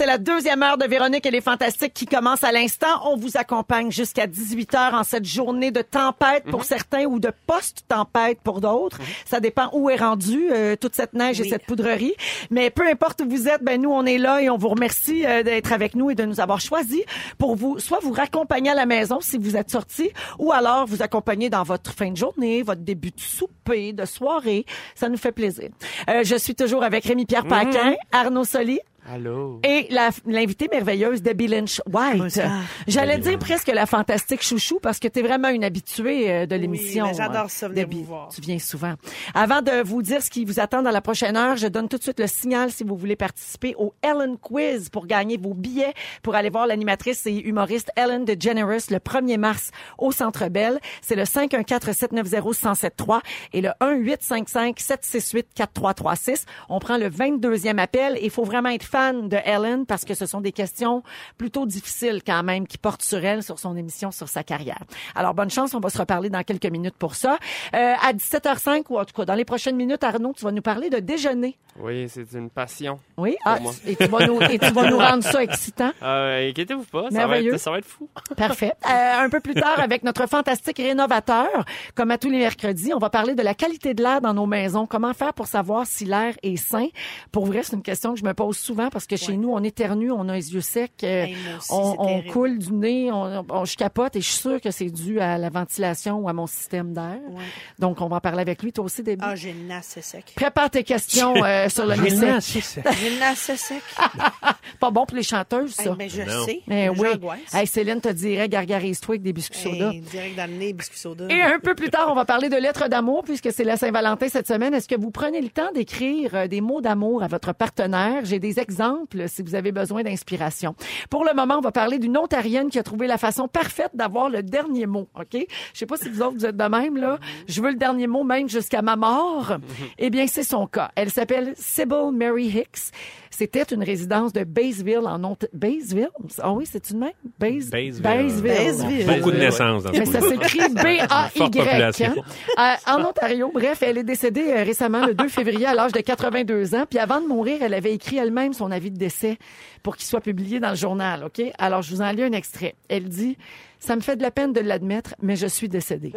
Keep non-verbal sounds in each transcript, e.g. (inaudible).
C'est la deuxième heure de Véronique et les Fantastiques qui commence à l'instant. On vous accompagne jusqu'à 18 heures en cette journée de tempête pour certains ou de post-tempête pour d'autres. Ça dépend où est rendue euh, toute cette neige et cette poudrerie. Mais peu importe où vous êtes, ben nous on est là et on vous remercie euh, d'être avec nous et de nous avoir choisis pour vous soit vous raccompagner à la maison si vous êtes sortis ou alors vous accompagner dans votre fin de journée, votre début de souper, de soirée. Ça nous fait plaisir. Euh, je suis toujours avec Rémi-Pierre Paquin, Arnaud Soli, Allô? et la- l'invitée merveilleuse Debbie Lynch White. J'allais dire presque la fantastique chouchou parce que tu es vraiment une habituée euh, de l'émission. mais j'adore euh, ça, venir Debbie. vous voir. Tu viens souvent. Avant de vous dire ce qui vous attend dans la prochaine heure, je donne tout de suite le signal si vous voulez participer au Ellen Quiz pour gagner vos billets pour aller voir l'animatrice et humoriste Ellen DeGeneres le 1er mars au Centre Bell. C'est le 514-790-1073 et le 1-855-768-4336. On prend le 22e appel et il faut vraiment être fan de Ellen parce que ce sont des questions plutôt difficiles quand même qui portent sur elle, sur son émission, sur sa carrière. Alors, bonne chance. On va se reparler dans quelques minutes pour ça. Euh, à 17h05 ou en tout cas dans les prochaines minutes, Arnaud, tu vas nous parler de déjeuner. Oui, c'est une passion. Oui? Ah, moi. et, tu vas nous, et tu vas nous (laughs) rendre ça excitant. Euh, inquiétez-vous pas, ça va, être, ça va être fou. (laughs) Parfait. Euh, un peu plus tard, avec notre fantastique rénovateur, comme à tous les mercredis, on va parler de la qualité de l'air dans nos maisons. Comment faire pour savoir si l'air est sain? Pour vrai, c'est une question que je me pose souvent parce que chez nous, on éternue, on a les yeux secs, euh, Hey, moi aussi, on, coule du nez, on, on- je capote et je suis sûre que c'est dû à la ventilation ou à mon système d'air. Ouais. Donc, on va en parler avec lui. Toi aussi, Déby. Ah, j'ai le nez assez sec. Prépare tes questions euh, (laughs) sur le nez sec. J'ai le nez assez sec. (laughs) Pas bon pour les chanteuses, ça. Hey, mais je Non. sais. Mais oui. J'angoisse. Hey, Céline te dirait gargarise-toi avec des biscuits soda. Hey, direct dans le nez, biscuit soda. Et un peu plus tard, on va parler de lettres d'amour puisque c'est la Saint-Valentin cette semaine. Est-ce que vous prenez le temps d'écrire euh, des mots d'amour à votre partenaire? J'ai des exemples si vous avez besoin d'inspiration. Pour le moment, on va parler d'une Ontarienne qui a trouvé la façon parfaite d'avoir le dernier mot. OK? Je sais pas si vous autres, vous êtes de même, là. Je veux le dernier mot même jusqu'à ma mort. Eh bien, c'est son cas. Elle s'appelle Sybil Mary Hicks. C'était une résidence de Bayesville en Ontario. Bayesville? Ah oui, c'est une même? Bayesville. Bayesville. Bayesville. Beaucoup de naissances dans ce Mais ça s'écrit Forte B-A-Y. population. hein. Euh, en Ontario, bref, elle est décédée euh, récemment le 2 février à l'âge de 82 ans. Puis avant de mourir, elle avait écrit elle-même son avis de décès pour qu'il soit publié dans le journal. OK? Alors, je vous en lis un extrait. Elle dit... Ça me fait de la peine de l'admettre, mais je suis décédée.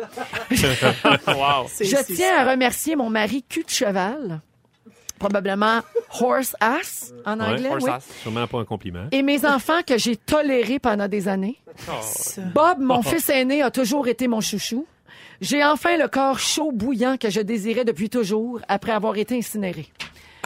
(laughs) Wow. Je tiens ça. à remercier mon mari cul de cheval, probablement horse ass en Ouais, anglais, horse oui. ass. Sûrement pas un compliment. Et mes enfants que j'ai tolérés pendant des années. Ça. Bob, mon fils aîné, a toujours été mon chouchou. J'ai enfin le corps chaud, bouillant que je désirais depuis toujours, après avoir été incinéré.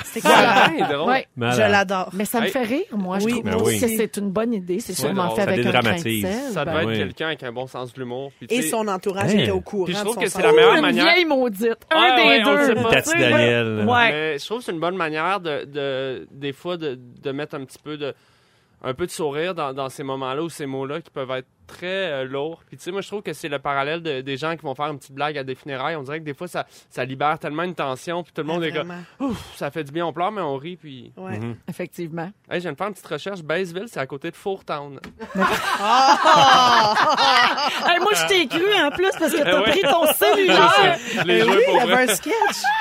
C'est Voilà. bien drôle. Ouais. Je l'adore. Mais ça me Hey. fait rire, moi. Oui, je trouve ben aussi oui. que c'est une bonne idée. C'est sûrement fait Ça avec un grain de sel. Ça Ben, doit être oui. quelqu'un avec un bon sens de l'humour. Et son entourage Hey. était au courant Puis je de trouve son que c'est la meilleure une manière- vieille maudite. Un Ouais, des ouais, deux. Tati Daniel. Ouais. Mais je trouve que c'est une bonne manière de, de des fois de, de mettre un petit peu de un peu de sourire dans, dans ces moments-là ou ces mots-là qui peuvent être très euh, lourds. Puis tu sais, moi je trouve que c'est le parallèle de- des gens qui vont faire une petite blague à des funérailles. On dirait que des fois ça, ça libère tellement une tension puis tout le monde est comme ouf, ça fait du bien, on pleure mais on rit puis Ouais. Mhm. Effectivement. hey, je viens de faire une petite recherche. Bayesville, c'est à côté de Fourtown. (laughs) Hey, moi, je t'ai cru en plus parce que t'as ouais. pris ton cellulaire. Oui, pour il y avait un sketch.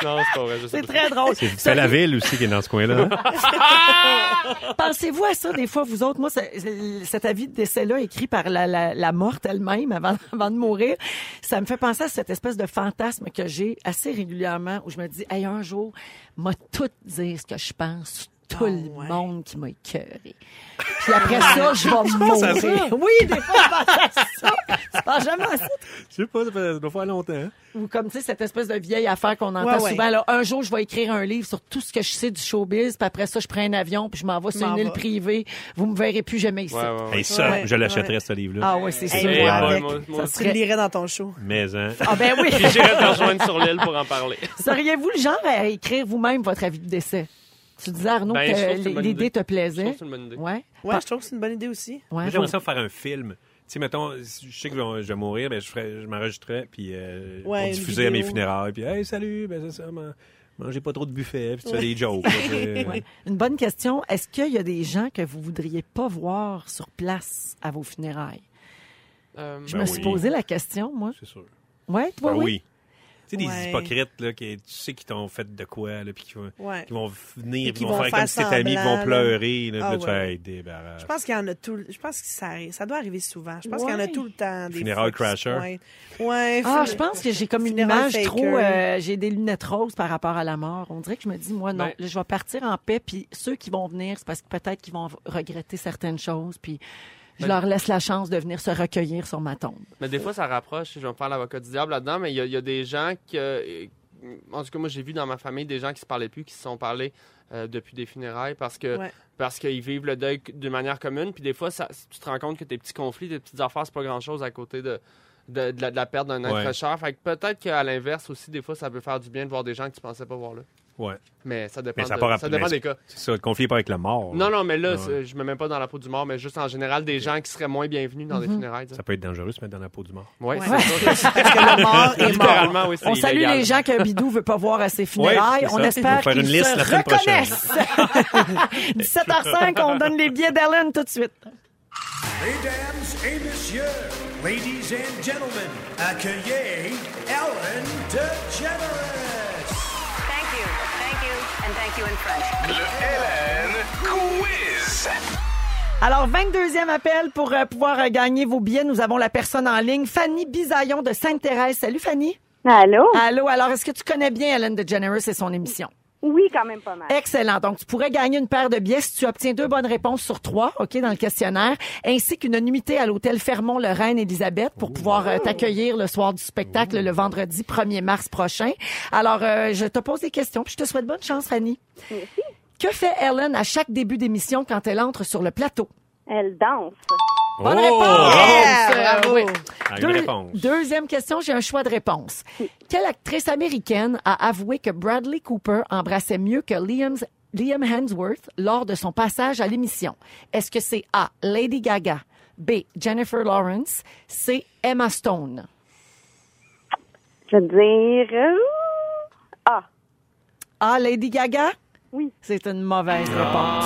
Non, c'est pas vrai. je sais C'est très drôle. C'est la ville aussi qui est dans ce coin-là. (laughs) Pensez-vous à ça des fois, vous autres? Moi, cet avis de décès-là écrit par la, la, la morte elle-même avant, (laughs) avant de mourir, ça me fait penser à cette espèce de fantasme que j'ai assez régulièrement où je me dis, hey, un jour, m'a tout dire ce que je pense tout Ah, le ouais. monde qui m'a écœuré. Puis après ça, je vais mourir. Oui, des fois, je pense à ça. Ah, jamais ça? Je sais pas, ça, doit faire longtemps. hein. Ou comme, tu sais, cette espèce de vieille affaire qu'on entend Ouais, ouais. souvent. Là, un jour, je vais écrire un livre sur tout ce que je sais du showbiz, puis après ça, je prends un avion, puis je m'en vais sur une île privée. Vous me verrez plus jamais ici. Ouais, ouais, ouais. Hey, ça, Ouais, je l'achèterais, ouais. ce livre-là. Ah ouais, c'est sûr. Moi, boy, avec. moi- moi Ça Tu le serait- lirais dans ton show. Mais, hein. Ah ben oui. (laughs) Puis j'irai te rejoindre sur l'île pour en parler. (laughs) Seriez-vous le genre à écrire vous-même votre avis de décès? Tu disais, Arnaud, Ben, que l'idée idée. te Je trouve plaisait. que c'est une bonne idée. Ouais. Ouais, je trouve que c'est une bonne idée aussi. Ouais, j'aimerais ça faire un film. Tu sais, mettons, je sais que je vais, mourir, ben, je, ferais, je m'enregistrerais, puis euh, Ouais, pour une diffuser à mes funérailles. Puis, hey, salut, ben, c'est ça, man- mangez pas trop de buffet, puis tu fais des jokes. là. (laughs) Ouais. Une bonne question. Est-ce qu'il y a des gens que vous voudriez pas voir sur place à vos funérailles? Euh, Je Ben me suis oui. posé la question, moi. C'est sûr. Ouais, toi, Ben oui? oui. Tu sais, des Ouais. hypocrites, là, qui, tu sais, qui t'ont fait de quoi, là, puis qui vont, Ouais. qui vont venir, Et puis qui vont, vont faire faire comme si t'étais ami, qui vont pleurer, là, Ah là, tu ouais. fais, hey, débarrasse. Je pense qu'il y en a tout. Je pense que ça, arrive- ça doit arriver souvent. Je pense qu'il y en a tout le temps. Des se crasher. Ouais. Ah, je pense que j'ai comme une image trop. euh, j'ai des lunettes roses par rapport à la mort. On dirait que je me dis, moi, non, là, je vais partir en paix. Puis ceux qui vont venir, c'est parce que peut-être qu'ils vont regretter certaines choses. Puis je leur laisse la chance de venir se recueillir sur ma tombe. Mais des fois, ça rapproche. Je vais me faire l'avocat du diable là-dedans, mais il y, a- il y a des gens que. En tout cas, moi, j'ai vu dans ma famille des gens qui se parlaient plus, qui se sont parlés euh, depuis des funérailles parce que Ouais. parce qu'ils vivent le deuil d'une manière commune. Puis des fois, ça, tu te rends compte que tes petits conflits, tes petites affaires, c'est pas grand-chose à côté de. De, de la, de la perte d'un être Ouais. cher. Fait que peut-être qu'à l'inverse aussi, des fois, ça peut faire du bien de voir des gens que tu pensais pas voir là. Ouais. Mais ça dépend, Mais ça de- ça dépend mais des cas. C'est ça, le conflit pas avec le mort. Non, non, mais là, Ouais. je me mets pas dans la peau du mort, mais juste en général, des gens qui seraient moins bienvenus dans des funérailles. Ça peut être dangereux de se mettre dans la peau du mort. Oui, Ouais. c'est ça. (laughs) Parce que le mort est mort. Oui, c'est On salue illégal. les gens qu'un bidou veut pas voir à ses funérailles. On espère qu'ils une liste se la semaine prochaine. reconnaissent. (laughs) 17h05, on donne les billets d'Ellen tout de suite. Mesdames et messieurs, ladies and gentlemen, accueillez Ellen DeGeneres. You in French. Alors, 22e appel pour euh, pouvoir euh, gagner vos billets. Nous avons la personne en ligne, Fanny Bisaillon de Sainte-Thérèse. Salut, Fanny. Allô? Allô, alors, est-ce que tu connais bien Ellen DeGeneres et son émission? Oui, quand même pas mal. Excellent. Donc, tu pourrais gagner une paire de billets si tu obtiens deux bonnes réponses sur trois, OK, dans le questionnaire, ainsi qu'une nuitée à l'hôtel Fermont-Lorraine Élisabeth pour pouvoir euh, t'accueillir le soir du spectacle le vendredi 1er mars prochain. Alors, euh, je te pose des questions, puis je te souhaite bonne chance, Fanny. Merci. Que fait Ellen à chaque début d'émission quand elle entre sur le plateau? Elle danse. Bonne Oh! réponse! Yeah, bravo. oui. Ah, Deux- réponse. Deuxième question, j'ai un choix de réponse. Quelle actrice américaine a avoué que Bradley Cooper embrassait mieux que Liam, Liam Hemsworth lors de son passage à l'émission? Est-ce que c'est A. Lady Gaga, B. Jennifer Lawrence, C. Emma Stone? Je veux dire. euh, Ah, A. Lady Gaga? Oui. C'est une mauvaise réponse.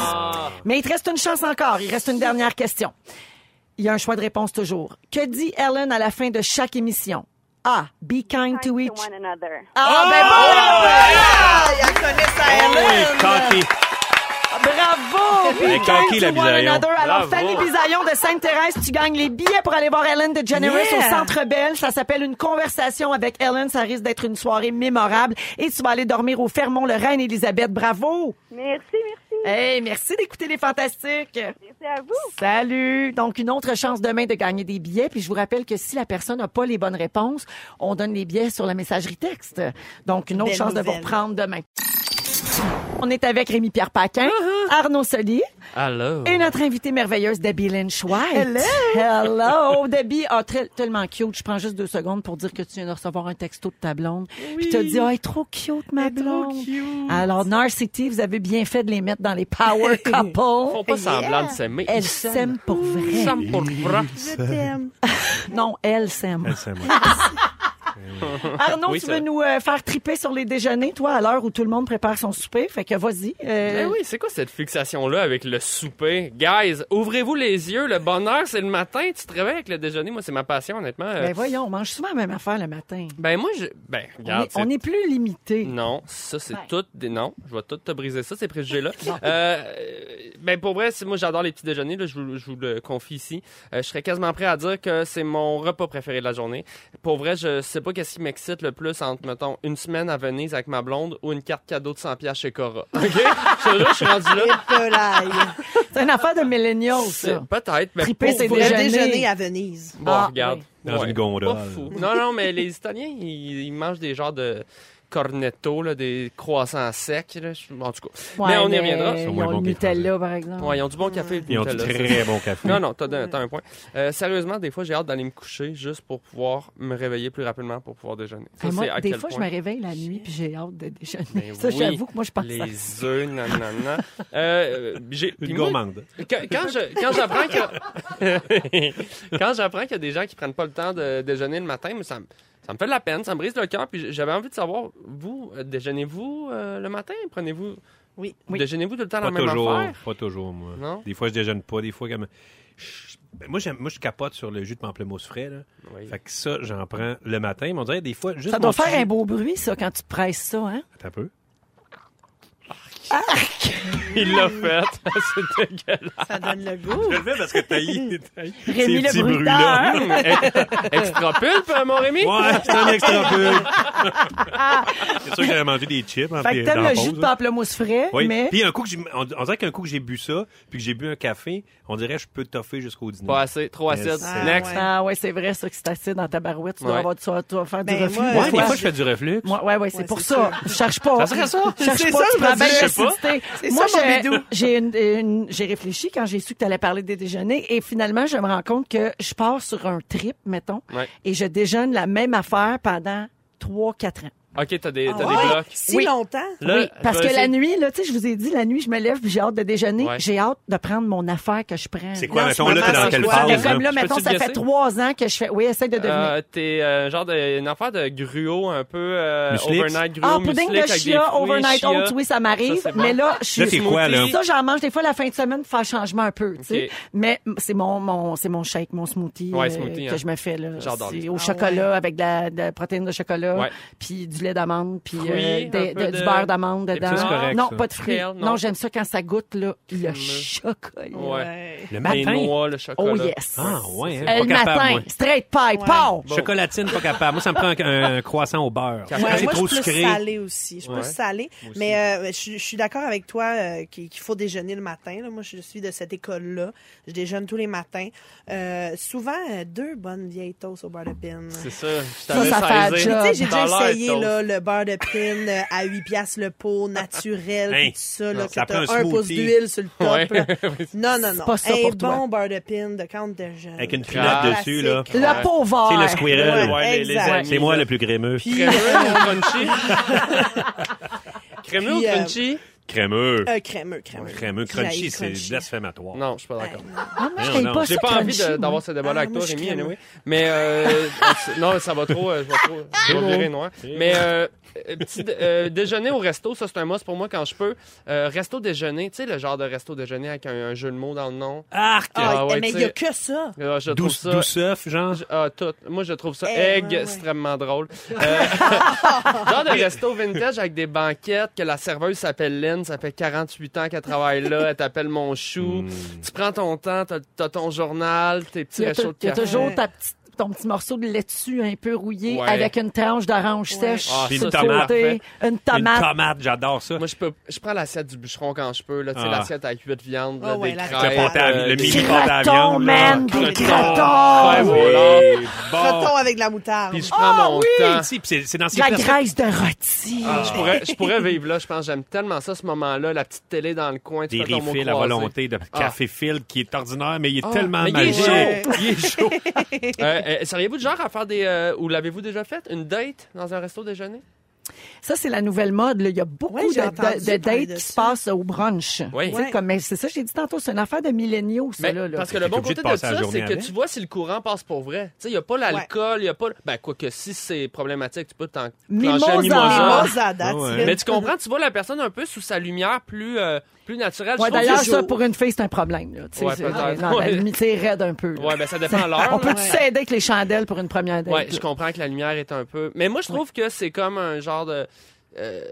Mais il te reste une chance encore. Il reste une dernière question. Il y a un choix de réponse toujours. Que dit Ellen à la fin de chaque émission? A. Be kind to each. Ah, ben bon! Ah, il connaît ça, Oh, Ellen. Bravo! To one another. Alors, Bravo. Fanny Bisaillon de Sainte-Thérèse, tu gagnes les billets pour aller voir Ellen DeGeneres Yeah. au Centre Bell. Ça s'appelle Une conversation avec Ellen. Ça risque d'être une soirée mémorable. Et tu vas aller dormir au Fermont, le Reine Élisabeth. Bravo! Merci, merci. Hey, merci d'écouter les fantastiques. Merci à vous. Salut! Donc, une autre chance demain de gagner des billets. Puis, je vous rappelle que si la personne n'a pas les bonnes réponses, on donne les billets sur la messagerie texte. Donc, une autre Belle chance de vous reprendre demain. On est avec Rémi-Pierre Paquin, Arnaud Soli Alors. et notre invitée merveilleuse, Debbie Lynch White. Hello! Hello! Debbie, ah, très- tellement cute. Je prends juste deux secondes pour dire que tu viens de recevoir un texto de ta blonde. Puis tu as dit, ah, elle est trop cute, ma Elle est trop blonde. cute. Alors, Narcity, vous avez bien fait de les mettre dans les Power (laughs) Couple. Font pas semblant de s'aimer. Elle Ils s'aiment. s'aime pour vrai. Ils s'aiment pour vrai. Je t'aime. (laughs) Non, elle s'aime. Elle s'aime. (laughs) Arnaud, Oui, tu ça- veux nous euh, faire triper sur les déjeuners, toi, à l'heure où tout le monde prépare son souper? Fait que vas-y. euh, Ben oui, c'est quoi cette fixation-là avec le souper? Guys, ouvrez-vous les yeux. Le bonheur, c'est le matin. Tu te réveilles avec le déjeuner. Moi, c'est ma passion, honnêtement. Euh, Ben voyons, on mange souvent la même affaire le matin. Ben moi, je... Ben, On regarde. on est plus limité. Non, ça c'est tout des non, je vais tout te briser ça ces préjugés là. (laughs) euh, ben pour vrai, moi j'adore les petits déjeuners là, je vous, je vous le confie ici. Euh, je serais quasiment prêt à dire que c'est mon repas préféré de la journée. Pour vrai, je sais pas pas qu'est-ce qui m'excite le plus entre, mettons, une semaine à Venise avec ma blonde ou une carte cadeau de 100 piastres chez Cora. (laughs) OK? Je te jure, je suis rendu là. Et pelaille. C'est une affaire de milléniaux, C'est- ça. Peut-être, mais Triper le déjeuner. déjeuner à Venise. Bon, Ah, regarde. oui. Dans une gondole. Pas fou. Non, non, mais les Italiens, ils, ils mangent des genres de cornetto, là, des croissants secs. Là. En tout cas. Ouais, mais on y reviendra. Ils ont les Nutella, par exemple. Ouais, ils ont du bon café Ils ont du très bon café. Non, non, t'as t'as un point. Euh, sérieusement, des fois, j'ai hâte d'aller me coucher juste pour pouvoir me réveiller plus rapidement pour pouvoir déjeuner. Ça, Et moi, c'est à des quel fois, je me réveille la nuit puis j'ai hâte de déjeuner. Ça, oui, j'avoue que moi, je pense ça. Les œufs, nanana. (laughs) euh, j'ai- puis Une gourmande. Quand, quand j'apprends que (laughs) quand j'apprends qu'il y a des gens qui prennent pas le temps de déjeuner le matin, mais ça me ça me fait de la peine, ça me brise le cœur. Puis j'avais envie de savoir, vous, euh, déjeunez-vous euh, le matin? Prenez-vous... Oui. Oui. Déjeunez-vous tout le temps Pas la même toujours. affaire? Pas toujours, moi. Non? Des fois, je déjeune pas. Des fois, comme... Je- ben, moi, j'aime- moi, je capote sur le jus de pamplemousse frais. Là. Oui. Fait que ça, j'en prends le matin. Mais on dirait des fois, juste Ça doit faire petit- un beau bruit, ça, quand tu presses ça, hein? Attends un peu. Il l'a fait. (laughs) C'est dégueulasse. Ça donne le goût. Je le fais parce que t'as eu (laughs) Rémi le bruiteur. (laughs) Extra pulpe, mon Rémi? Ouais, c'est un extra peu. c'est sûr que j'avais mangé des chips en Fait que t'aimes le jus de pamplemousse frais, Oui. mais Puis un coup que j'ai, on, on dirait qu'un coup que j'ai bu ça, puis que j'ai bu un café, on dirait que je peux toffer jusqu'au dîner. Pas assez. Trop acide. Ah, Next. ouais. Ah ouais, c'est vrai, ça, que c'est acide dans ta barouette. Tu dois, Ouais. avoir, tu dois, tu dois faire du Ben, reflux. Ouais, des fois. je fais du reflux. Moi, ouais, ouais, c'est pour ça. Je cherche pas. Ça serait ça? Je cherche C'est pas. ça, Moi, (laughs) j'ai- une- une- j'ai réfléchi quand j'ai su que tu allais parler des déjeuners et finalement, je me rends compte que je pars sur un trip, mettons, Ouais. et je déjeune la même affaire pendant 3-4 ans. OK, t'as des, t'as Ah des ouais? blocs. Si Oui. longtemps? Là, oui, parce que la nuit, là, tu sais, je vous ai dit, la nuit, je me lève puis j'ai hâte de déjeuner. Ouais. J'ai hâte de prendre mon affaire que je prends. C'est quoi, Non, mettons, c'est là, t'es dans quelle ça, phase? Et comme là, mettons, ça fait trois ans que je fais. Oui, essaye de deviner. Euh, T'es euh, genre de, une affaire de gruau un peu euh, overnight gruau, Ah, pudding de des chia, overnight chia. oats, oui, ça m'arrive. C'est. Mais là, je suis Là, t'es quoi, là? Ça, j'en mange des fois la fin de semaine pour faire changement un peu, tu sais. Mais c'est mon, mon, c'est mon shake, mon smoothie, Ouais, euh, smoothie, que hein. je me fais, là. J'adore. C'est au Ah chocolat avec de la, protéine de chocolat, puis du lait d'amande, puis euh, un des- peu de- de- du beurre d'amande dedans. petits- c'est correct, non, ça. pas de fruits. Kale, non, non. j'aime ça quand ça goûte, là, le chocolat. Ouais. Le Les matin. noix, le chocolat. Oh yes. Ah, ouais, hein, Euh, pas le capable, matin, moi. straight pipe, Ouais. pow! Chocolatine, pas capable. Moi, ça me prend un, un croissant au beurre. Ouais, c'est moi, trop je suis plus sucré. salée aussi. Je suis Ouais. plus salée. Moi aussi. Mais euh, je, suis- je suis d'accord avec toi euh, qu'il qu'il faut déjeuner le matin. là. Moi, je suis de cette école-là. Je déjeune tous les matins. Euh, souvent, euh, deux bonnes vieilles toasts au beurre de pin. C'est ça. Je Ça, t'avais ça fait un saisi. job. Tu sais, j'ai déjà essayé toast. Là, le beurre de pin euh, à 8 piastres le pot, naturel, Hein? tout ça, là, Non, que ça t'as un un pouce d'huile sur le top. Ouais. (laughs) Non, non, non. pas ça un pour toi. bon beurre de pin de quand de jeune. Avec une culotte classique. dessus, là. Le pot vert. C'est le squirrel. Ouais, C'est moi le plus crémeux. Puis, Crémeux euh, ou crunchy? (laughs) Crémeux ou euh, crunchy? Crémeux. euh, crémeux, crémeux. Crémeux. Crunchy, c'est blasphématoire. Non, je suis pas d'accord. non. Ah, moi, je Non, non. pas J'ai pas envie d'avoir ce débat-là Ah, avec toi, Rémi, anyway. Mais, euh, non, (laughs) ça va trop, euh, je vais trop, je vais virer noir. Mais, euh, euh, petit dé- euh, déjeuner au resto, ça, c'est un must pour moi quand je peux. Euh, resto déjeuner, tu sais, le genre de resto déjeuner avec un, un jeu de mots dans le nom. Arc! Ah, Ah, ouais, mais il y a que ça. Euh, je trouve Douce, ça... douce œuf, genre? Je- Ah, tout. Moi, je trouve ça Eh, egg ouais, ouais. extrêmement drôle. Euh, (laughs) genre de resto vintage avec des banquettes, que la serveuse s'appelle Lynn, ça fait 48 ans qu'elle travaille là, elle t'appelle mon chou. Mm. Tu prends ton temps, t'as as ton journal, tes petits réchauds de tou- il y a café. toujours ta petite- ton petit morceau de laitue un peu rouillé Ouais. avec une tranche d'orange sèche Ah, Puis sur une tomate. une Une tomate. tomate, j'adore ça. Moi, je peux, je prends l'assiette du bûcheron quand je peux, là, Ah. l'assiette avec 8 viandes, Ah ouais, des crêpes. Le euh, le mini pâte à Croton, viande, man, des. Ouais, Oui, bon. Croton avec de la moutarde. Puis je prends Ah, mon oui! temps. C'est dans ces La graisse de rôti. Ah, Je pourrais, je pourrais vivre là, je pense. J'aime tellement ça, ce moment-là. La petite télé dans le coin, Des refills à volonté de café fil qui est ordinaire, mais il est Ah, tellement mais il est magique. chaud. Il est chaud. Euh, Seriez-vous du genre à faire des... euh, ou l'avez-vous déjà fait? Une date dans un resto déjeuner? Ça, c'est la nouvelle mode. là. Il y a beaucoup Ouais, de, dates de qui se passent au brunch. Oui. Tu sais, Ouais. Comme, mais c'est ça, j'ai dit tantôt, c'est une affaire de milléniaux, ça. Mais là, là. parce que le bon côté de ça, c'est que tu vois si le courant passe pour vrai. Tu sais, il n'y a pas l'alcool, il n'y a pas... Ben, quoi que si c'est problématique, tu peux t'en Mimosa. mimosa. Mimosa, that's Ah. Mais tu comprends, tu vois la personne un peu sous sa lumière plus, euh, plus. Je Ouais, D'ailleurs, ça, pour une fille, c'est un problème. Là. Ouais, c'est- peut-être. raide un peu. là. Ouais, ben ça dépend (laughs) l'heure. On peut s'aider avec les chandelles pour une première date? Ouais, je comprends que la lumière est un peu. Mais moi, je trouve que c'est comme un genre de. euh,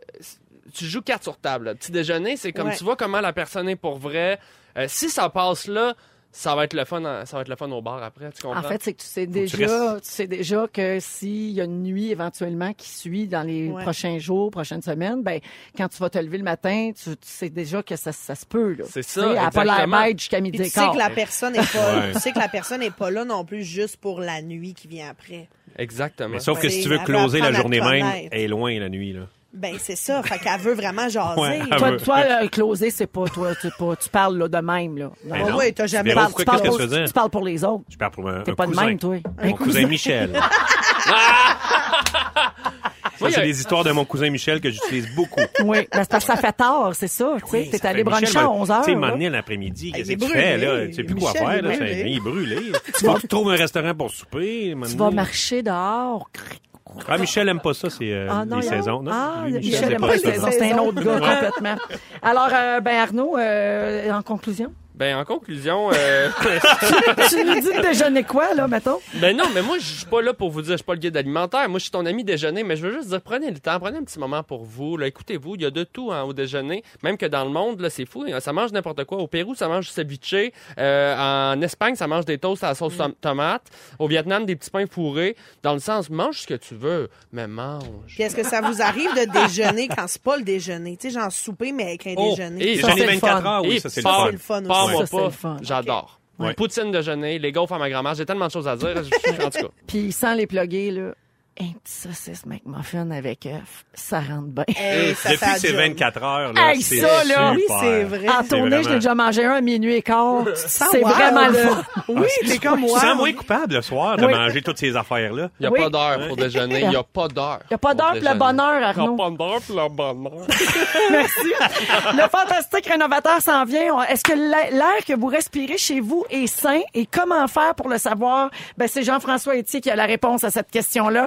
tu joues carte sur table. là. Petit déjeuner, c'est comme tu vois comment la personne est pour vrai. Euh, si ça passe là, ça va être le fun, en- ça va être le fun au bar après, tu comprends? En fait, c'est que tu sais déjà, tu sais déjà que s'il y a une nuit éventuellement qui suit dans les Ouais. prochains jours, prochaines semaines, ben quand tu vas te lever le matin, tu, tu sais déjà que ça, ça se peut. là. C'est Tu ça, sais, Elle a pas exactement. bête jusqu'à midi tu sais que la personne est pas, Ouais. tu sais que la personne est pas là non plus juste pour la nuit qui vient après. Exactement. Mais sauf que si tu veux closer la journée même, elle est loin la nuit. Là. Ben c'est ça, fait qu'elle veut vraiment jaser. Ouais, elle Toi, veut. toi euh, closer, c'est pas toi, tu, pas, tu parles là, de même là. Ben Ouais, non. ouais, t'as jamais Tu Tu parles, pour, tu veux dire? tu parles pour les autres. Je parle pour un, T'es un pas de même, toi. Mon cousin Michel. (laughs) Ça, Oui, c'est des histoires de mon cousin Michel que j'utilise beaucoup. Oui, ben, parce que ça fait tard, c'est ça. Tu sais, t'es allé Michel, bruncher à m'a- 11 Tu sais, amené l'après-midi. Qu'est-ce il est que tu fais, là? Tu sais plus quoi faire, il est là. Il est brûlé. Faut que tu trouves un restaurant pour souper. Tu vas marcher dehors. Ah, Michel aime pas ça, c'est euh, Ah, les saisons. Non? Ah, Lui, Michel c'est aime pas les ça. saisons. C'est un autre gars complètement. Alors, euh, ben Arnaud, euh, en conclusion, Ben, en conclusion, euh, (laughs) tu nous dis de déjeuner quoi, là, mettons? ben non, mais moi, je suis pas là pour vous dire, je suis pas le guide alimentaire. Moi, je suis ton ami déjeuner, mais je veux juste dire, prenez le temps, prenez un petit moment pour vous. Là, écoutez-vous, il y a de tout hein, au déjeuner. Même que dans le monde, là, c'est fou. Ça mange n'importe quoi. Au Pérou, ça mange du ceviche. Euh, en Espagne, ça mange des toasts à la sauce tom- tomate. Au Vietnam, des petits pains fourrés. Dans le sens, mange ce que tu veux, mais mange. Puis est-ce que ça vous arrive de déjeuner quand c'est pas le déjeuner? Tu sais, genre souper, mais avec un Oh, déjeuner. et Ça, Déjeuner c'est le 24 fun. heures, oui, Et ça, c'est le fun. Fun moi Ça, pas. fun. J'adore. Ouais. Poutine déjeuner, les gaufres à ma grand-mère. J'ai tellement de choses à dire. en tout cas. (laughs) Puis sans les plugger, là, un petit saucisse McMuffin avec œuf, ça rentre bien. Hey, ça Depuis que c'est job. 24 heures, là, Hey, c'est ça, là, Oui, super. c'est vrai. En tournée, je vraiment- l'ai déjà mangé un à minuit et quart. sens C'est wow. vraiment le fun. Oui, t'es comme Tu moi. te sens moins coupable le soir de Oui. manger toutes ces affaires-là. Il n'y a Oui. pas d'heure pour déjeuner. Il n'y a pas d'heure. Il n'y a pas d'heure pour le bonheur, Il n'y a Arnaud. pas d'heure pour le bonheur. (laughs) Merci. Le fantastique rénovateur s'en vient. Est-ce que l'a- l'air que vous respirez chez vous est sain? Et comment faire pour le savoir? Ben, c'est Jean-François Etier qui a la réponse à cette question-là.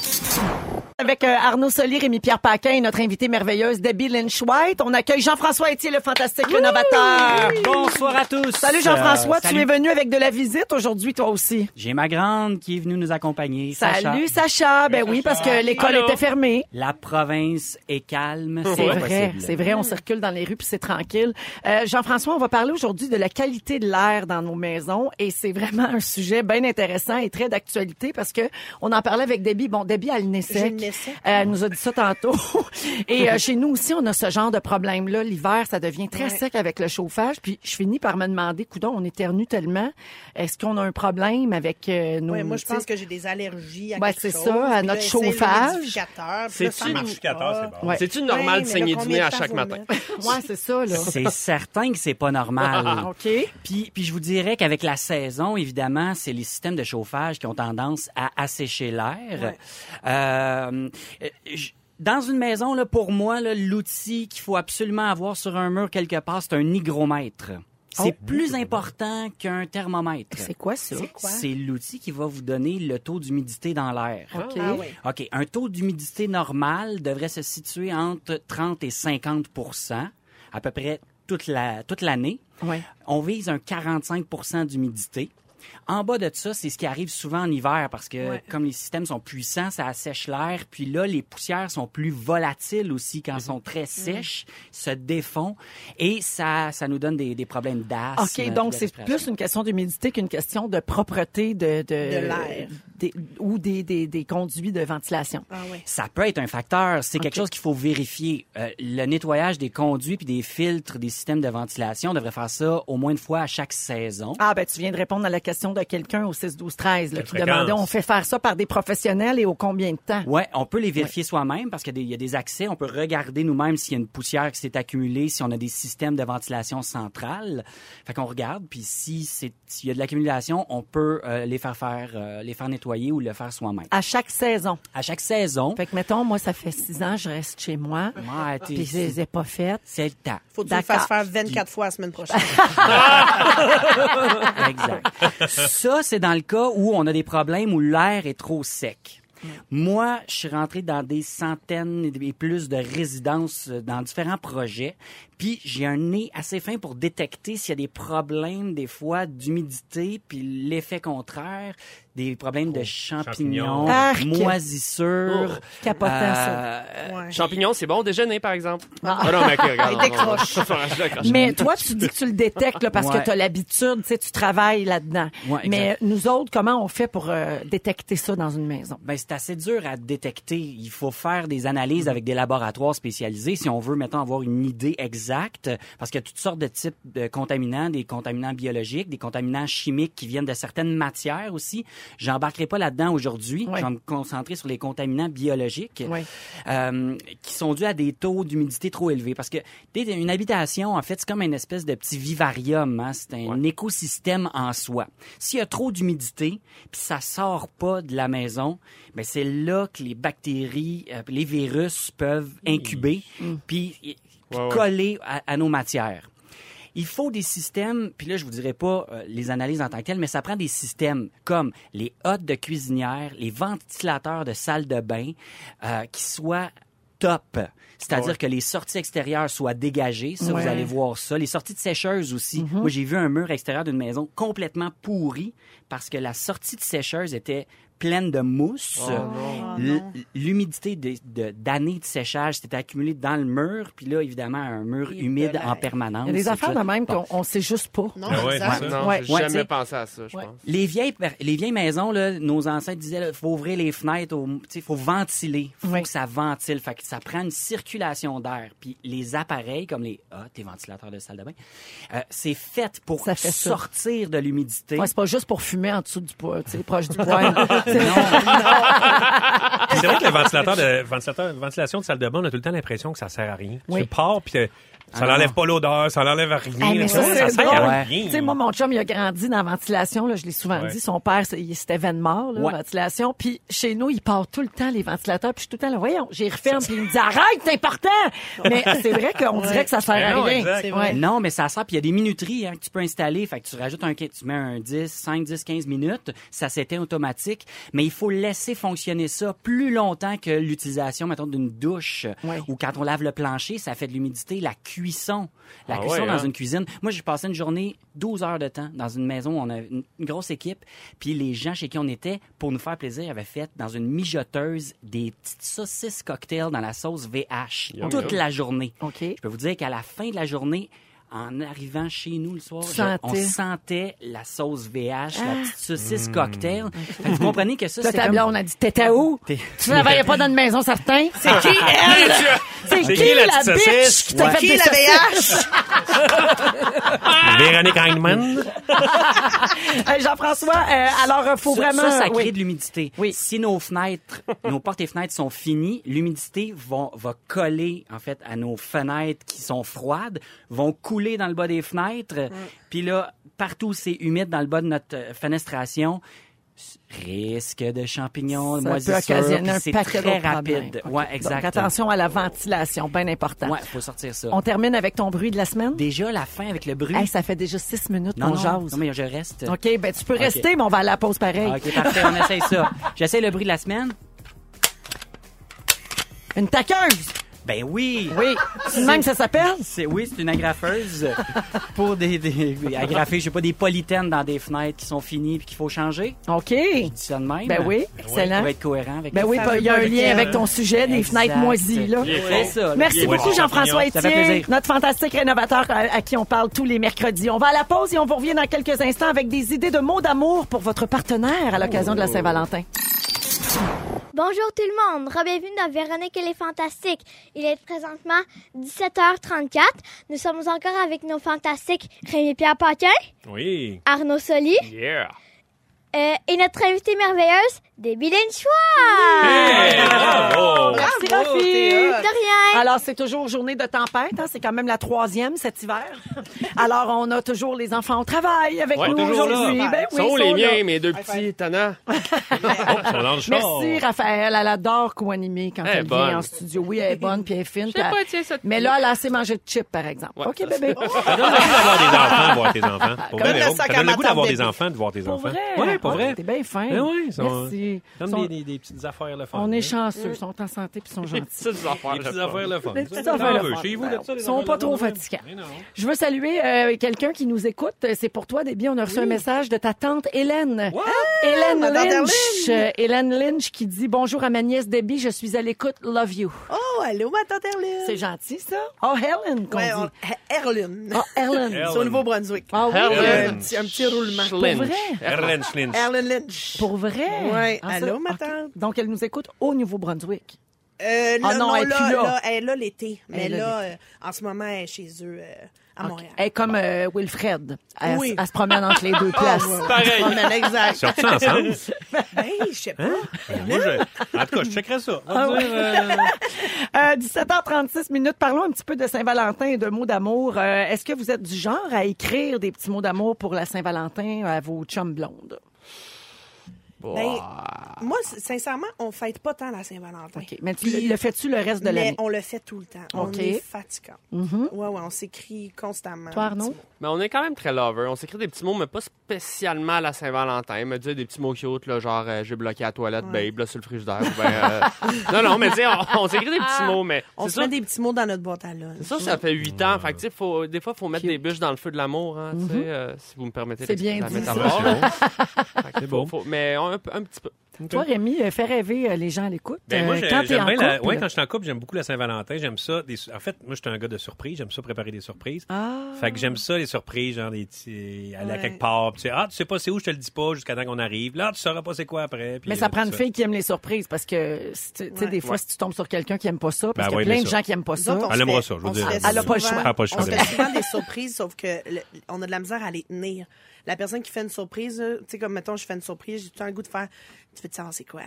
Avec euh, Arnaud Soli, Rémi-Pierre Paquin et notre invitée merveilleuse, Debbie Lynch-White, on accueille Jean-François Etier, le fantastique rénovateur. Bonsoir à tous. Salut Jean-François, Euh, tu salut. es venu avec de la visite aujourd'hui, toi aussi. J'ai ma grande qui est venue nous accompagner. Sacha. Salut Sacha. Ben oui, parce que l'école Allô? était fermée. La province est calme. C'est vrai, possible. c'est vrai, on circule dans les rues puis c'est tranquille. Euh, Jean-François, on va parler aujourd'hui de la qualité de l'air dans nos maisons et c'est vraiment un sujet bien intéressant et très d'actualité parce que on en parlait avec Debbie. Bon, Debbie a le nez sec. Euh, elle nous a dit ça tantôt. (laughs) et euh, chez nous aussi, on a ce genre de problème-là. L'hiver, ça devient très Ouais. sec avec le chauffage. Puis je finis par me demander, coudon, on éternue tellement. Est-ce qu'on a un problème avec euh, nos... Ouais, moi, je pense que j'ai des allergies à Ben, quelque c'est ça, à notre chauffage. C'est-tu bon. Ouais. C'est-tu normal Ouais, de saigner du nez à chaque matin? (laughs) Ouais, c'est ça, là. C'est certain que c'est pas normal. OK. Puis, puis je vous dirais qu'avec la saison, évidemment, c'est les systèmes de chauffage qui ont tendance à assécher l'air. Ouais. Euh, je- dans une maison, là, pour moi, là, l'outil qu'il faut absolument avoir sur un mur quelque part, c'est un hygromètre. C'est plus important qu'un thermomètre. C'est quoi ça? C'est l'outil qui va vous donner le taux d'humidité dans l'air. OK. Ah oui. OK. Un taux d'humidité normal devrait se situer entre 30 et 50 à peu près toute la toute l'année. On vise un 45% d'humidité. En bas de ça, c'est ce qui arrive souvent en hiver parce que Ouais. comme les systèmes sont puissants, ça assèche l'air. Puis là, les poussières sont plus volatiles aussi quand elles sont très sèches, se défont et ça, ça nous donne des, des problèmes d'asthme. OK, donc c'est plus une question d'humidité qu'une question de propreté de... De, De l'air. ou des, des, des conduits de ventilation. Ah oui. Ça peut être un facteur. C'est quelque chose qu'il faut vérifier. Euh, le nettoyage des conduits puis des filtres des systèmes de ventilation, on devrait faire ça au moins une fois à chaque saison. Ah, ben tu viens de répondre à la question de quelqu'un au 6-12-13 là, qui demandait on fait faire ça par des professionnels et au combien de temps? Ouais, on peut les vérifier soi-même parce qu'il y a des- il y a des accès. On peut regarder nous-mêmes s'il y a une poussière qui s'est accumulée, si on a des systèmes de ventilation centrale. Fait qu'on regarde, puis si c'est s'il y a de l'accumulation, on peut euh, les faire faire, euh, les faire nettoyer ou le faire soi-même. À chaque saison. À chaque saison, Fait que, mettons, moi, ça fait six ans, je reste chez moi. ouais, t'es- Puis je les ai pas faites. c'est le temps. Faut que tu le fasses faire 24 fois la semaine prochaine. (laughs) Exact. Ça, c'est dans le cas où on a des problèmes où l'air est trop sec. Moi, je suis rentré dans des centaines et plus de résidences euh, dans différents projets. Puis j'ai un nez assez fin pour détecter s'il y a des problèmes des fois d'humidité, puis l'effet contraire, des problèmes de champignons, champignons. Arc. moisissures. Capotant, ça. euh, Ouais. Champignons, c'est bon au déjeuner, par exemple. Ah. Ah, non, mais regarde. (laughs) Mais toi, tu dis que tu le détectes là, parce Ouais. que tu as l'habitude, tu sais, tu travailles là-dedans. Ouais. Mais nous autres, comment on fait pour euh, détecter ça dans une maison? Ben, c'est assez dur à détecter. Il faut faire des analyses avec des laboratoires spécialisés si on veut, maintenant avoir une idée exacte. Parce qu'il y a toutes sortes de types de contaminants, des contaminants biologiques, des contaminants chimiques qui viennent de certaines matières aussi. J'embarquerai pas là-dedans aujourd'hui. Je vais me concentrer sur les contaminants biologiques euh, qui sont dus à des taux d'humidité trop élevés. Parce que une habitation, en fait, c'est comme une espèce de petit vivarium. Hein? C'est un écosystème en soi. S'il y a trop d'humidité, puis ça sort pas de la maison, ben c'est là que les bactéries, euh, les virus peuvent incuber, puis y- puis Ouais, ouais. coller à, à nos matières. Il faut des systèmes, puis là, je vous dirai pas euh, les analyses en tant que telles, mais ça prend des systèmes comme les hottes de cuisinière, les ventilateurs de salle de bain, euh, qui soient top. C'est-à-dire que les sorties extérieures soient dégagées. Ça, Ouais. vous allez voir ça. Les sorties de sécheuse aussi. Mhm. Moi, j'ai vu un mur extérieur d'une maison complètement pourri parce que la sortie de sécheuse était pleine de mousse. Oh L'humidité de- de- d'années de, séchage s'était accumulée dans le mur. Puis là, évidemment, un mur Il humide en permanence. Il y a des affaires de même qu'on on sait juste pas. Non, Ah ouais, ça. Non, Ouais. j'ai Ouais, jamais pensé à ça, je Ouais. pense. Les vieilles, les vieilles maisons, là, nos ancêtres disaient, il faut ouvrir les fenêtres, il faut ventiler, faut Oui. que ça ventile, fait que ça prend une circulation d'air. Puis les appareils comme les hottes, les ventilateurs de salle de bain, euh, c'est fait pour Ça fait ça. sortir de l'humidité. Ouais, c'est pas juste pour fumer en dessous du poêle, tu sais, proche du (laughs) poêle. C'est- vrai que le ventilateur de ventilateur, ventilation de salle de bain, on a tout le temps l'impression que ça sert à rien. Oui. Tu pars puis ça Ah n'enlève pas l'odeur, ça n'enlève rien. Ça, ça sert à rien. Tu sais, moi, mon chum, il a grandi dans la ventilation, là, je l'ai souvent Ouais. dit. Son père, c'était Vennemort, là, Ouais. ventilation. Puis chez nous, il part tout le temps les ventilateurs. Puis je suis tout le temps là, voyons, j'y referme. Puis il me dit, arrête, c'est important! Mais c'est vrai qu'on dirait que ça sert à Non, rien. vrai. Non, mais ça sert. Puis il y a des minuteries hein, que tu peux installer. Fait que tu rajoutes un, tu mets un 10, 5, 10, 15 minutes. Ça s'éteint automatique. Mais il faut laisser fonctionner ça plus longtemps que l'utilisation, mettons, d'une douche. Ouais. Ou quand on lave le plancher, ça fait de l'humidité. La cuisson. La Ah cuisson ouais, dans hein? une cuisine. Moi, j'ai passé une journée, 12 heures de temps dans une maison où on a une, grosse équipe. Puis les gens chez qui on était, pour nous faire plaisir, avaient fait dans une mijoteuse des petites saucisses cocktails dans la sauce VH Yum, toute yum. la journée. OK. Je peux vous dire qu'à la fin de la journée, en arrivant chez nous le soir, je- on sentait la sauce VH, Ah. la petite saucisse cocktail. Fait que vous comprenez que ça, c'est comme... blonde a dit, t'étais où? (laughs) Tu travaillais pas dans une maison, certain? C'est qui, elle? (laughs) C'est qui, qui, la la petite bitch saucisse? qui t'a Ouais. fait Qui des la saucisses? (laughs) Véronique Heinemann. Hey, Jean-François, euh, alors, euh, faut ça, vraiment... ça, ça crée oui. de l'humidité. Oui. Si nos fenêtres, nos portes et fenêtres sont finies, l'humidité va, va coller en fait à nos fenêtres qui sont froides, vont couler dans le bas des fenêtres. Puis là, partout où c'est humide dans le bas de notre euh, fenestration, risque de champignons, de Ça peut moisissures, occasionner puis un c'est paquet très rapide. OK. Ouais, Donc, exact. attention à la ventilation, bien important. Ouais, faut sortir ça. On termine avec ton bruit de la semaine? Déjà la fin avec le bruit. Hey, ça fait déjà six minutes non, qu'on jase. non, mais je reste. OK, ben tu peux rester, mais on va aller à la pause pareil. Ok, parfait, on essaye ça. (laughs) J'essaie le bruit de la semaine. Une taqueuse! Ben oui. Oui. C'est même que ça s'appelle? C'est oui, c'est une agrafeuse pour des, des agrafer, je sais pas, des polytènes dans des fenêtres qui sont finies puis qu'il faut changer. OK. Je dis ça de même. Ben oui, Ça excellent. va être cohérent avec. Ben oui, il y a un lien avec ton sujet, des fenêtres moisies, là. C'est ça. Merci beaucoup, Jean-François plaisir. notre fantastique rénovateur à, à qui on parle tous les mercredis. On va à la pause et on vous revient dans quelques instants avec des idées de mots d'amour pour votre partenaire à l'occasion de la Saint-Valentin. Bonjour tout le monde, bienvenue dans Véronique et les Fantastiques. Il est présentement 17h34. Nous sommes encore avec nos fantastiques Rémi-Pierre Paquin, Oui. Arnaud Soli Yeah. Euh, et notre invitée merveilleuse, Debbie Lenchois. Hey, bravo. Merci, Bravo. De rien. Alors, c'est toujours journée de tempête. Hein? C'est quand même la troisième cet hiver. (laughs) Alors, on a toujours les enfants au travail avec Ouais, nous aujourd'hui. Ben oui, sont les miens, mes deux petits tannants? (laughs) Oh. Merci, Raphaël. Elle adore co-animer quand Elle est elle, vient en studio. Oui, elle est bonne, puis elle est fine. Je puis sais elle- pas, tiens, ça. Mais là, elle a assez mangé de chips, par exemple. Ouais, OK, ça, bébé. (laughs) Ça donne le goût d'avoir des enfants, voir tes enfants. Pour Comme vrai, ça à donne le goût d'avoir de des enfants, de voir tes Pour enfants. Pas Ah, vrai? T'es bien fin. Ben oui, ils sont- Merci. Comme Sont- des, des- des petites affaires le fun. On hein. est chanceux, ils sont en santé puis ils sont gentils. Petites affaires. Des petites affaires le fun. Des petites affaires le fun. Chez vous, Ils sont pas trop fatigants. Je veux saluer euh, quelqu'un qui nous écoute. C'est pour toi, Déby. On a reçu un message de ta tante Hélène. Hélène ma tante Lynch. Hélène. Euh, Hélène Lynch qui dit Bonjour à ma nièce Déby, je suis à l'écoute, love you. Oh, allô, ma tante Erlyn? C'est gentil, ça? Oh, Helen, qu'on Ouais, dit. on- Erlyn. Oh, Helen. C'est au Nouveau-Brunswick. Ah oui, Helen. euh, Un petit, un petit roulement. pour vrai? Erlen Schlynch. Erlyn Lynch. Pour vrai? Ouais. Ah, Allô, ma tante? Donc, elle nous écoute au Nouveau-Brunswick. Euh, là, Ah non, non, elle est là, là. là, elle est là l'été. Mais Elle est là là, euh, en ce moment, elle est chez eux euh, à. Elle est comme euh, Wilfred. Elle, Oui. elle se promène entre les deux (laughs) places. Oh, ouais. Pareil. Promène, exact. Ça ensemble? (laughs) Ben, je sais pas. Moi, je... En tout cas, je checkerais ça. Ah dire, euh, (laughs) Euh, 17h36 minutes, parlons un petit peu de Saint-Valentin et de mots d'amour. Euh, Est-ce que vous êtes du genre à écrire des petits mots d'amour pour la Saint-Valentin à vos chums blondes? Ben, moi, c- sincèrement, on fête pas tant la Saint-Valentin. OK. Mais tu, Puis- le fais-tu le reste de Mais l'année? on le fait tout le temps. OK. On est fatigant. Mhm. Ouais, ouais, on s'écrit constamment. Toi, Arnaud? Mais on est quand même très lover. On s'écrit des petits mots, mais pas spécialement à la Saint-Valentin. Me dire des petits mots cute, là, genre euh, j'ai bloqué la toilette, babe, là, sur le frigidaire. ben, euh, (laughs) non, non, mais tu sais, on, on s'écrit des petits mots, mais On se met des petits mots dans notre boîte à lunch. C'est ça, ça fait huit ans. Fait que, tu sais, faut, des fois, il faut mettre des bûches dans le feu de l'amour, hein, tu sais, euh, si vous me permettez C'est bien la dit, C'est faut- mais on- un, un petit peu. Toi, Rémi, euh, fais rêver euh, les gens à l'écoute. Ben, moi, Euh, quand en bien la... couple, ouais, quand je suis en couple, j'aime beaucoup la Saint-Valentin. J'aime ça. Des... En fait, moi, je suis un gars de surprise. J'aime ça préparer des surprises. Ah. Fait que j'aime ça, les surprises, genre des petits. aller à quelque part. Tu sais, ah, tu sais pas c'est où, je te le dis pas jusqu'à temps qu'on arrive. Là, tu sauras pas c'est quoi après. Puis, Mais ça euh, prend une fille qui aime les surprises parce que, tu sais, Ouais. des fois, Ouais. si tu tombes sur quelqu'un qui aime pas ça, parce Ben qu'il y a ouais, plein de gens qui aiment pas ça. Elle aimera ça, je veux dire. Elle a pas le choix. Elle a pas le choix On fait souvent des surprises, sauf que le- on a de la misère à les tenir. La personne qui fait une surprise, tu sais, comme mettons, je fais une surprise, j'ai tout le temps le goût de faire. Tu veux te savoir c'est quoi?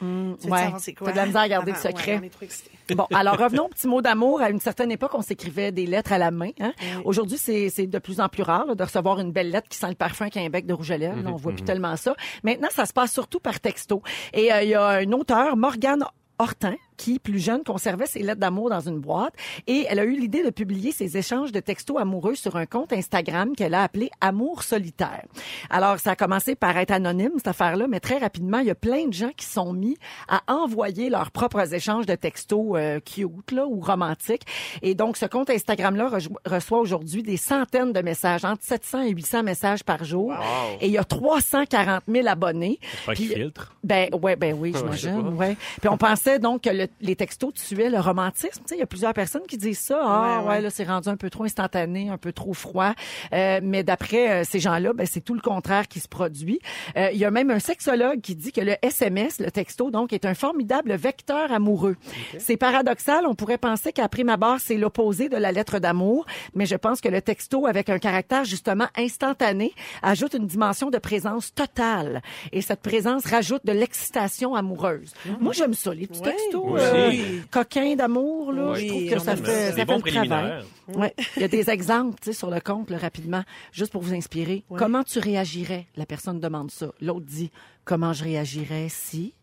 tu veux ouais. savoir c'est quoi? T'as de la misère à garder le secret. ouais, on est trop excités. Bon, alors revenons au petit mot d'amour. À une certaine époque, on s'écrivait des lettres à la main. hein. Aujourd'hui, c'est c'est de plus en plus rare là, de recevoir une belle lettre qui sent le parfum qu'un bec de rouge à lèvres. là. on voit plus tellement ça. Maintenant, ça se passe surtout par texto. Et euh, il y a un auteur, Morgane Hortin, qui, plus jeune, conservait ses lettres d'amour dans une boîte et elle a eu l'idée de publier ses échanges de textos amoureux sur un compte Instagram qu'elle a appelé Amour solitaire. Alors, ça a commencé par être anonyme, cette affaire-là, mais très rapidement, il y a plein de gens qui sont mis à envoyer leurs propres échanges de textos euh, cute là, ou romantiques. Et donc, ce compte Instagram-là re- reçoit aujourd'hui des centaines de messages, entre 700 et 800 messages par jour. Et il y a 340 000 abonnés. Pas Puis- filtre? ben ouais, ben oui, (laughs) j'imagine. Ouais. Puis on pensait donc que le- les textos tuaient le romantisme. Tu sais, il y a plusieurs personnes qui disent ça. Ah Ouais, ouais, ouais. là c'est rendu un peu trop instantané, un peu trop froid. Euh, mais d'après euh, ces gens-là, ben c'est tout le contraire qui se produit. Euh, il y a même un sexologue qui dit que le SMS, le texto, donc, est un formidable vecteur amoureux. C'est paradoxal. On pourrait penser qu'après ma barre, c'est l'opposé de la lettre d'amour, mais je pense que le texto, avec un caractère justement instantané, ajoute une dimension de présence totale. Et cette présence rajoute de l'excitation amoureuse. Moi, j'aime ça, les petits Ouais. textos aussi. coquins d'amour. Là, Oui, je trouve que ça fait, ça. fait le travail. Ouais. Il y a des exemples tu sais, sur le compte, là, rapidement, juste pour vous inspirer. Comment tu réagirais? La personne demande ça. L'autre dit, comment je réagirais si?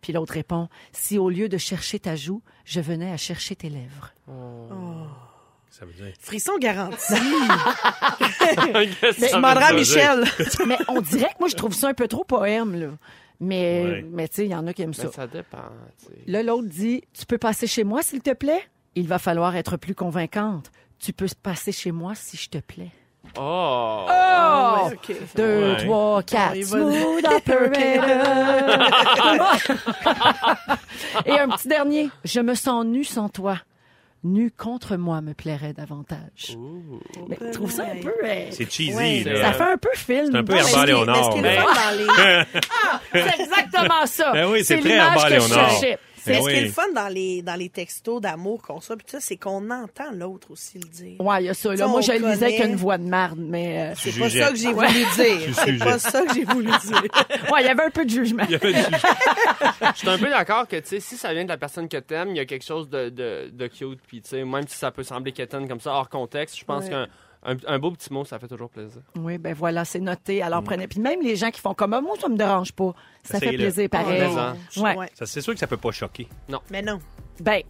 Puis l'autre répond, si au lieu de chercher ta joue, je venais à chercher tes lèvres. Ça veut dire. Frisson garanti. (laughs) (laughs) Mais Je demanderai à Michel. (laughs) Mais on dirait que moi, je trouve ça un peu trop poème, là. Mais, Ouais. mais tu sais, il y en a qui aiment Mais ça. ça dépend. tu sais. Là, l'autre dit, tu peux passer chez moi, s'il te plaît? Il va falloir être plus convaincante. Tu peux passer chez moi si je te plais. Oh! Oh! Ouais, OK. Deux, Ouais. trois, quatre. Smooth operator. (laughs) Et un petit dernier. Je me sens nu sans toi. Nu contre moi me plairait davantage. Mais tu trouves ça un peu... euh, C'est cheesy, Ouais. là. ça fait un peu film. C'est un peu Herbal Mais ce qui est- Léonard. mais ce qui est le Mais- fun dans les- (laughs) C'est exactement ça. Ben oui, c'est très l'image que je Léonard. cherchais. Mais Ben ce qui est le fun dans les, dans les textos d'amour qu'on ça, c'est qu'on entend l'autre aussi le dire. Ouais, il y a ça. Là. Moi, je le disais connaît. avec une voix de marde, mais... euh, C'est pas ça que j'ai voulu dire. C'est pas ça que j'ai voulu dire. (laughs) Ouais, il y avait un peu de jugement. Il y avait du- Je suis un peu d'accord que, tu sais, si ça vient de la personne que t'aimes, il y a quelque chose de, de, de cute. Puis, tu sais, même si ça peut sembler quétaine comme ça, hors contexte, je pense Ouais. qu'un un, un beau petit mot, ça fait toujours plaisir. Oui, ben voilà, c'est noté. Alors Mm. prenez. Puis même les gens qui font comme Ah, moi, ça me dérange pas. Ça fait plaisir pareil. Ouais. C'est sûr que ça peut pas choquer. Mais non. Ben,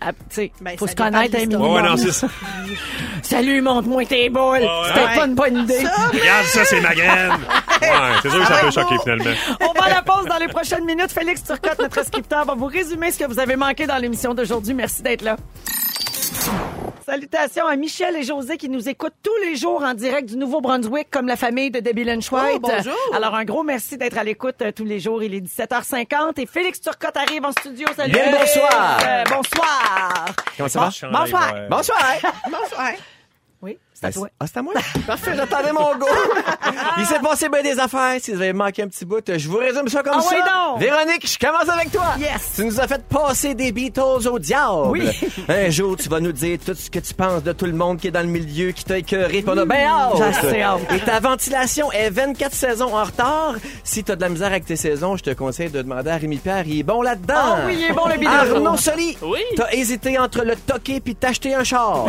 ah, tu sais, Ben, faut se connaître un minimum. Ouais, non, c'est ça. (laughs) Salut, montre-moi tes boules. ouais. C'était Ouais. pas une bonne idée. Regarde, ça, c'est ma graine. Ouais, c'est sûr que ça peut choquer finalement. On va à la pause dans les prochaines minutes. Félix Turcotte, notre scripteur, va vous résumer ce que vous avez manqué dans l'émission d'aujourd'hui. Merci d'être là. Salutations à Michel et José qui nous écoutent tous les jours en direct du Nouveau-Brunswick, comme la famille de Debbie Lynch White. Oh, bonjour. Alors, un gros merci d'être à l'écoute euh, tous les jours. Il est 17h50 et Félix Turcotte arrive en studio. Salut. Bien, bonsoir. Euh, Bonsoir. Comment ça va? Bonsoir. Bonsoir. Bonsoir. À toi. Ah, c'est à moi? (laughs) Parfait, j'attendais mon go. (laughs) Il s'est passé bien des affaires. Si vous avez manqué un petit bout, je vous résume ça comme Ah ça. oui, donc. Véronique, je commence avec toi. Yes. Tu nous as fait passer des Beatles au diable. Oui. (laughs) Un jour, tu vas nous dire tout ce que tu penses de tout le monde qui est dans le milieu, qui t'a écœuré, puis on a bien hâte. Et ta ventilation est 24 saisons en retard. Si t'as de la misère avec tes saisons, je te conseille de demander à Rémi Pierre. Il est bon là-dedans. Ah oui, il est bon, le bidon. Arnaud Soli. Oui. T'as hésité entre le toquer puis t'acheter un char.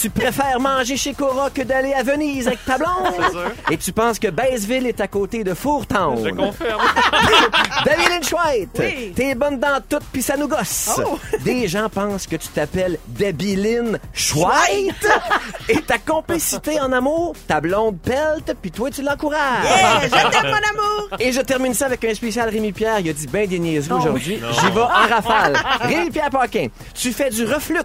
Tu préfères manger chez Cora que d'aller à Venise avec ta blonde? sûr. Et tu penses que Baysville est à côté de Fourtown? Je confirme. David Lynch White, Oui. t'es bonne dans tout puis ça nous gosse. Oh. Des gens pensent que tu t'appelles Debbie White et ta complicité en amour, ta blonde pelte puis toi tu l'encourages. Je t'aime, mon amour. Et je termine ça avec un spécial Rémi Pierre. Il a dit ben des niaiseries aujourd'hui. J'y vais en rafale. Rémi Pierre Paquin, tu fais du reflux.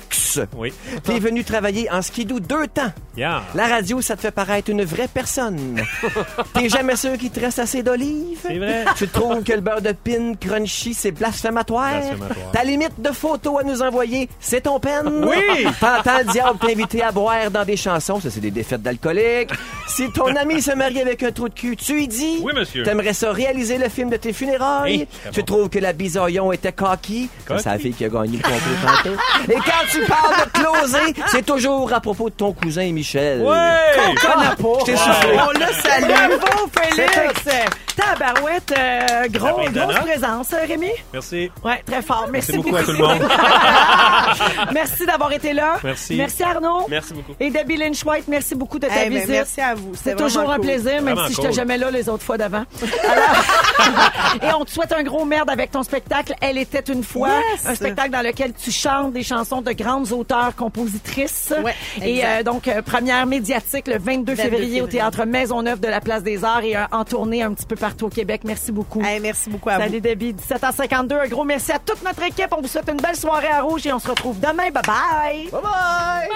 Oui. T'es venu travailler en skidoo deux temps. Yeah. La radio, ça te fait paraître une vraie personne. (laughs) T'es jamais sûr qu'il te reste assez d'olives? C'est vrai. (laughs) Tu trouves que le beurre de pin crunchy, c'est blasphématoire? Blasphématoire. Ta limite de photos à nous envoyer, c'est ton peine. Oui. (laughs) T'entends le diable t'inviter à boire dans des chansons, ça c'est des défaites d'alcoolique. Si ton ami se marie avec un trou de cul, tu lui dis. Oui, monsieur. T'aimerais ça réaliser le film de tes funérailles? Oui, très tu bon. trouves que la bisaillon était Cocky? c'est la fille qui a gagné le concours tantôt. Et quand tu parles de closer, c'est toujours à propos de ton cousin Michel. Ouais! Ah, Je t'ai soufflé. On le salue. Bravo, Félix. Tabarouette, euh, gros, grosse présence, euh, Rémi? Merci. Ouais, très fort. Merci, Merci beaucoup à tout le monde. (laughs) merci d'avoir été là. Merci. Merci Arnaud. Merci beaucoup. Et Debbie Lynch White, merci beaucoup de ta Eh ben, visite. merci à vous. C'est toujours un cool. plaisir, même Vraiment si je n'étais cool. jamais là les autres fois d'avant. (laughs) Et on te souhaite un gros merde avec ton spectacle Elle était une fois. Yes. Un spectacle dans lequel tu chantes des chansons de grandes auteurs, compositrices. Ouais, Et exact. euh, donc, euh, première médiatique le 22 février au février. Théâtre Maisonneuve de la Place des Arts et euh, en tournée un petit peu partout au Québec. Merci beaucoup. Merci beaucoup à Salut Debbie, 17h52. Un gros merci à toute notre équipe. On vous souhaite une belle soirée à Rouge et on se retrouve demain. Bye bye. Bye bye.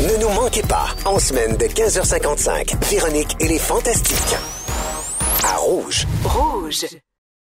Ne nous manquez pas, en semaine de 15h55, Véronique et les Fantastiques. À Rouge. Rouge.